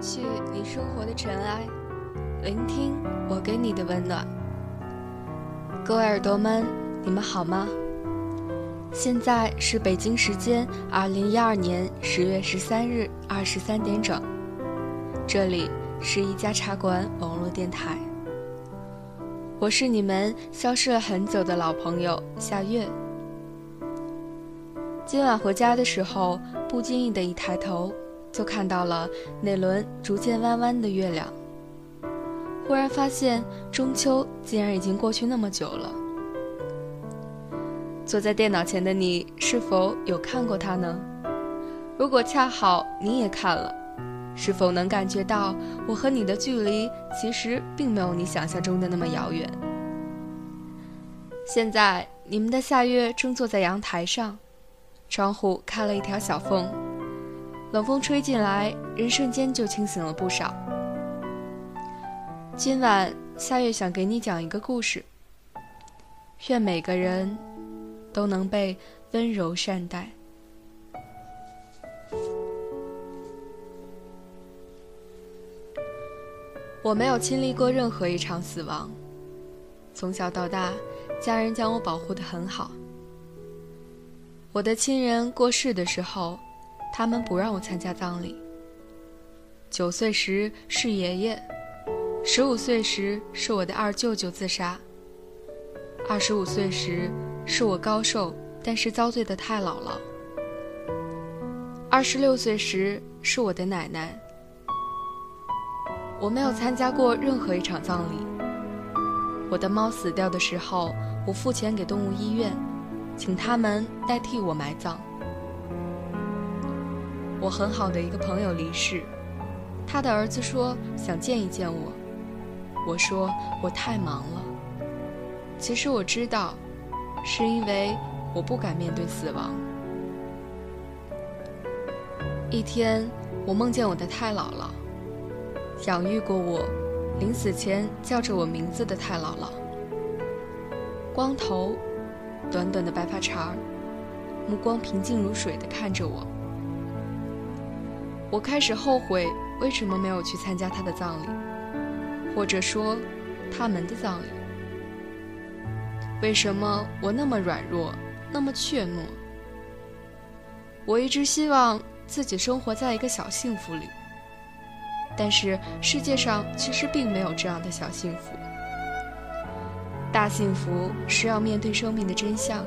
去你生活的尘埃，聆听我给你的温暖。各位耳朵们，你们好吗？现在是北京时间二零一二年十月十三日二十三点整，这里是一家茶馆网络电台，我是你们消失了很久的老朋友夏月。今晚回家的时候，不经意的一抬头。就看到了那轮逐渐弯弯的月亮。忽然发现中秋竟然已经过去那么久了。坐在电脑前的你是否有看过它呢？如果恰好你也看了，是否能感觉到我和你的距离其实并没有你想象中的那么遥远？现在你们的夏月正坐在阳台上，窗户开了一条小缝。冷风吹进来，人瞬间就清醒了不少。今晚夏月想给你讲一个故事。愿每个人都能被温柔善待。我没有经历过任何一场死亡，从小到大，家人将我保护的很好。我的亲人过世的时候。他们不让我参加葬礼。九岁时是爷爷，十五岁时是我的二舅舅自杀，二十五岁时是我高寿但是遭罪的太姥姥，二十六岁时是我的奶奶。我没有参加过任何一场葬礼。我的猫死掉的时候，我付钱给动物医院，请他们代替我埋葬。我很好的一个朋友离世，他的儿子说想见一见我，我说我太忙了。其实我知道，是因为我不敢面对死亡。一天，我梦见我的太姥姥，养育过我，临死前叫着我名字的太姥姥，光头，短短的白发茬儿，目光平静如水的看着我。我开始后悔，为什么没有去参加他的葬礼，或者说，他们的葬礼？为什么我那么软弱，那么怯懦？我一直希望自己生活在一个小幸福里，但是世界上其实并没有这样的小幸福。大幸福是要面对生命的真相，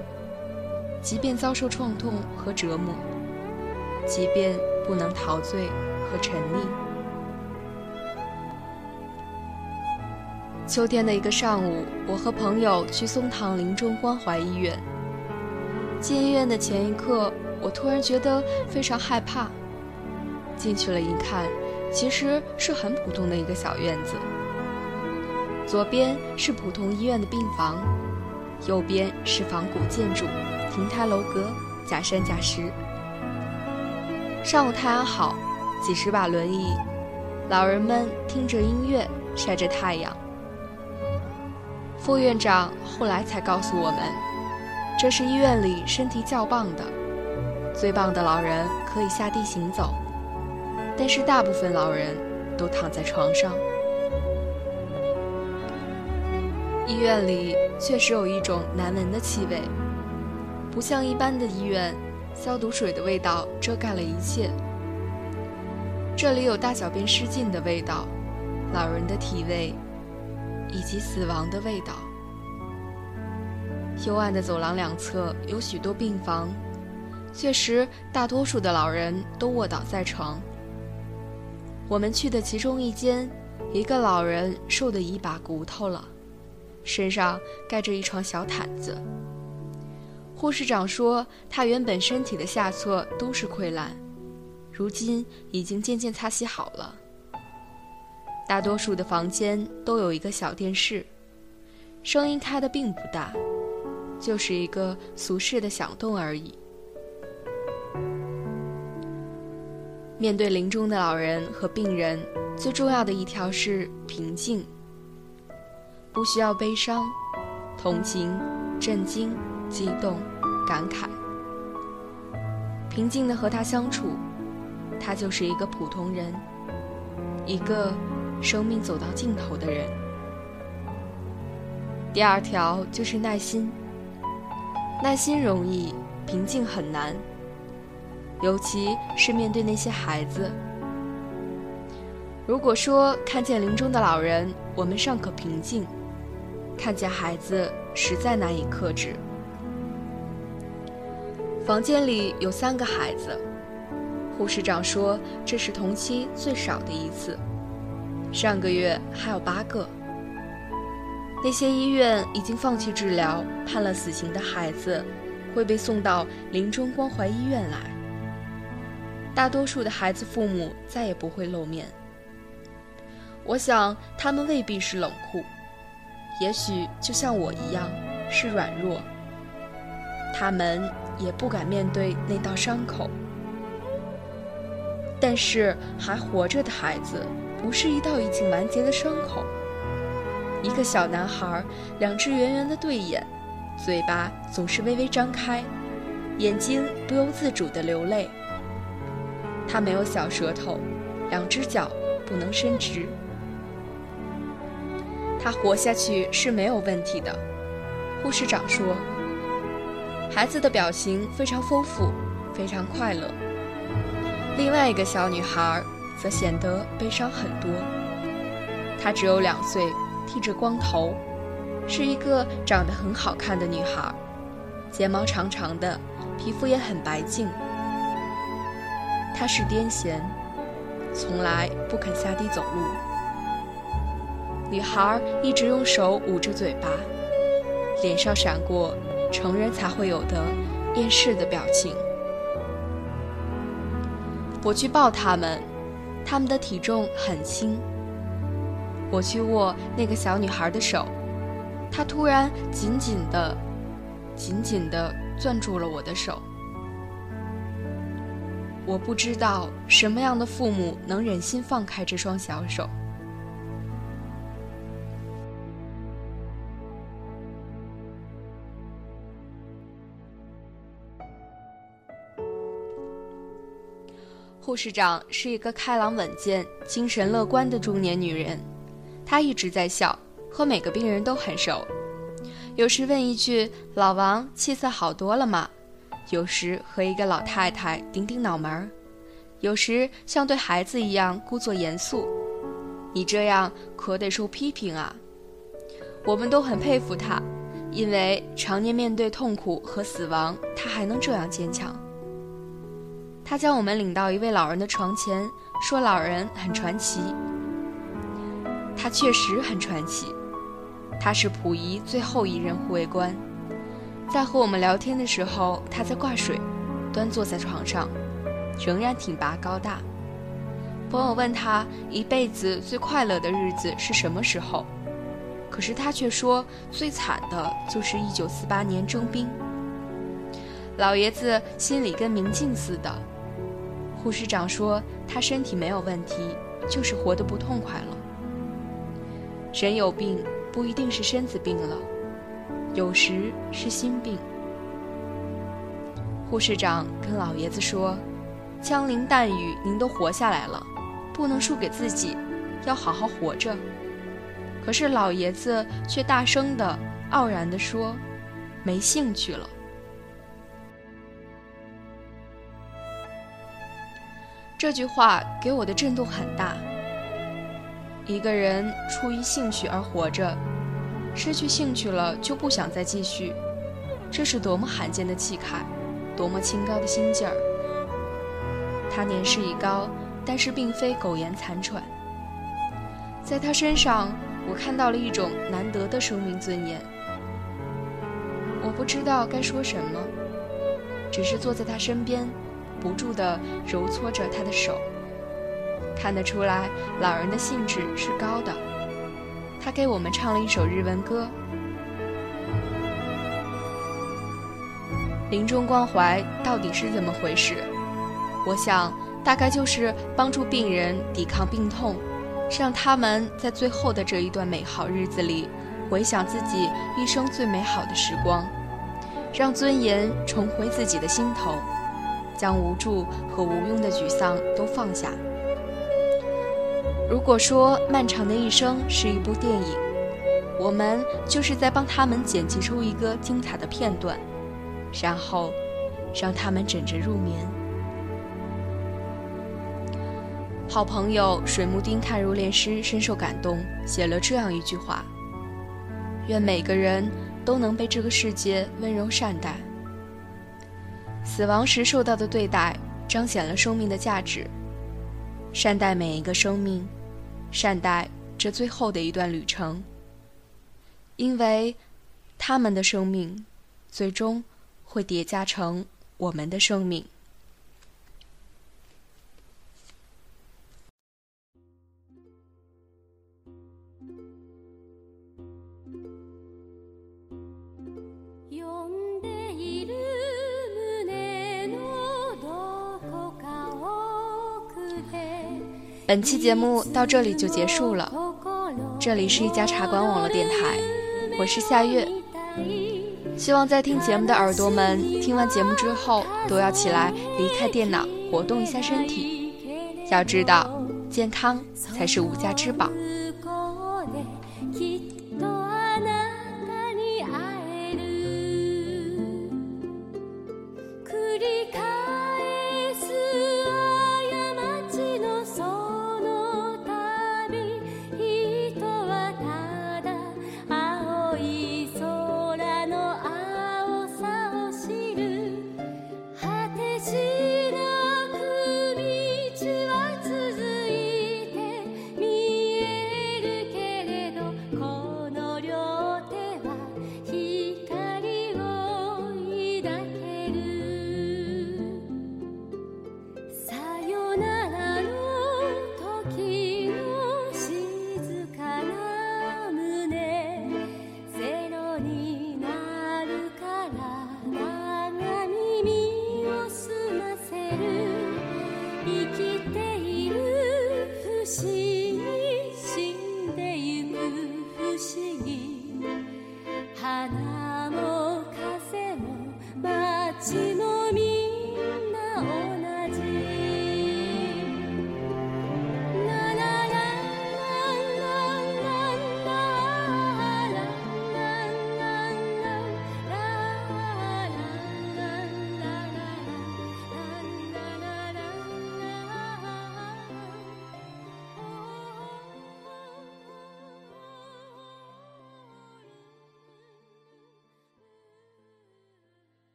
即便遭受创痛和折磨，即便。不能陶醉和沉溺。秋天的一个上午，我和朋友去松堂临终关怀医院。进医院的前一刻，我突然觉得非常害怕。进去了一看，其实是很普通的一个小院子。左边是普通医院的病房，右边是仿古建筑，亭台楼阁，假山假石。上午太阳好，几十把轮椅，老人们听着音乐，晒着太阳。副院长后来才告诉我们，这是医院里身体较棒的、最棒的老人可以下地行走，但是大部分老人都躺在床上。医院里确实有一种难闻的气味，不像一般的医院。消毒水的味道遮盖了一切。这里有大小便失禁的味道，老人的体味，以及死亡的味道。幽暗的走廊两侧有许多病房，确实大多数的老人都卧倒在床。我们去的其中一间，一个老人瘦得一把骨头了，身上盖着一床小毯子。护士长说，他原本身体的下侧都是溃烂，如今已经渐渐擦洗好了。大多数的房间都有一个小电视，声音开的并不大，就是一个俗世的响动而已。面对临终的老人和病人，最重要的一条是平静，不需要悲伤、同情、震惊。激动，感慨，平静的和他相处，他就是一个普通人，一个生命走到尽头的人。第二条就是耐心，耐心容易，平静很难，尤其是面对那些孩子。如果说看见林中的老人，我们尚可平静；看见孩子，实在难以克制。房间里有三个孩子，护士长说这是同期最少的一次，上个月还有八个。那些医院已经放弃治疗判了死刑的孩子，会被送到临终关怀医院来。大多数的孩子父母再也不会露面。我想他们未必是冷酷，也许就像我一样是软弱。他们也不敢面对那道伤口。但是还活着的孩子，不是一道已经完结的伤口。一个小男孩，两只圆圆的对眼，嘴巴总是微微张开，眼睛不由自主地流泪。他没有小舌头，两只脚不能伸直。他活下去是没有问题的，护士长说。孩子的表情非常丰富，非常快乐。另外一个小女孩则显得悲伤很多。她只有两岁。剃着光头，是一个长得很好看的女孩，睫毛长长的，皮肤也很白净。她是癫痫，从来不肯下地走路。女孩一直用手捂着嘴巴，脸上闪过成人才会有的厌世的表情。我去抱他们，他们的体重很轻。我去握那个小女孩的手，她突然紧紧的、紧紧的攥住了我的手。我不知道什么样的父母能忍心放开这双小手。护士长是一个开朗稳健、精神乐观的中年女人。她一直在笑，和每个病人都很熟。有时问一句：“老王，气色好多了吗？”有时和一个老太太顶顶脑门儿，有时像对孩子一样故作严肃。你这样可得受批评啊！我们都很佩服他，因为常年面对痛苦和死亡，他还能这样坚强。他将我们领到一位老人的床前，说：“老人很传奇。”他确实很传奇，他是溥仪最后一任护卫官，在和我们聊天的时候，他在挂水，端坐在床上，仍然挺拔高大。朋友问他一辈子最快乐的日子是什么时候，可是他却说最惨的就是一九四八年征兵。老爷子心里跟明镜似的。护士长说他身体没有问题，就是活得不痛快了。人有病不一定是身子病了，有时是心病。护士长跟老爷子说：“枪林弹雨您都活下来了，不能输给自己，要好好活着。”可是老爷子却大声的、傲然地说：“没兴趣了。”这句话给我的震动很大。一个人出于兴趣而活着，失去兴趣了就不想再继续，这是多么罕见的气概，多么清高的心劲儿。他年事已高，但是并非苟延残喘。在他身上，我看到了一种难得的生命尊严。我不知道该说什么，只是坐在他身边，不住地揉搓着他的手。看得出来，老人的兴致是高的。他给我们唱了一首日文歌。临终关怀到底是怎么回事？我想，大概就是帮助病人抵抗病痛，让他们在最后的这一段美好日子里，回想自己一生最美好的时光，让尊严重回自己的心头，将无助和无用的沮丧都放下。如果说漫长的一生是一部电影，我们就是在帮他们剪辑出一个精彩的片段，然后让他们枕着入眠。好朋友水木丁看如莲师深受感动，写了这样一句话：“愿每个人都能被这个世界温柔善待。死亡时受到的对待，彰显了生命的价值。善待每一个生命。”善待这最后的一段旅程，因为他们的生命最终会叠加成我们的生命。本期节目到这里就结束了。这里是一家茶馆网络电台，我是夏月。希望在听节目的耳朵们听完节目之后，都要起来离开电脑，活动一下身体。要知道，健康才是无价之宝。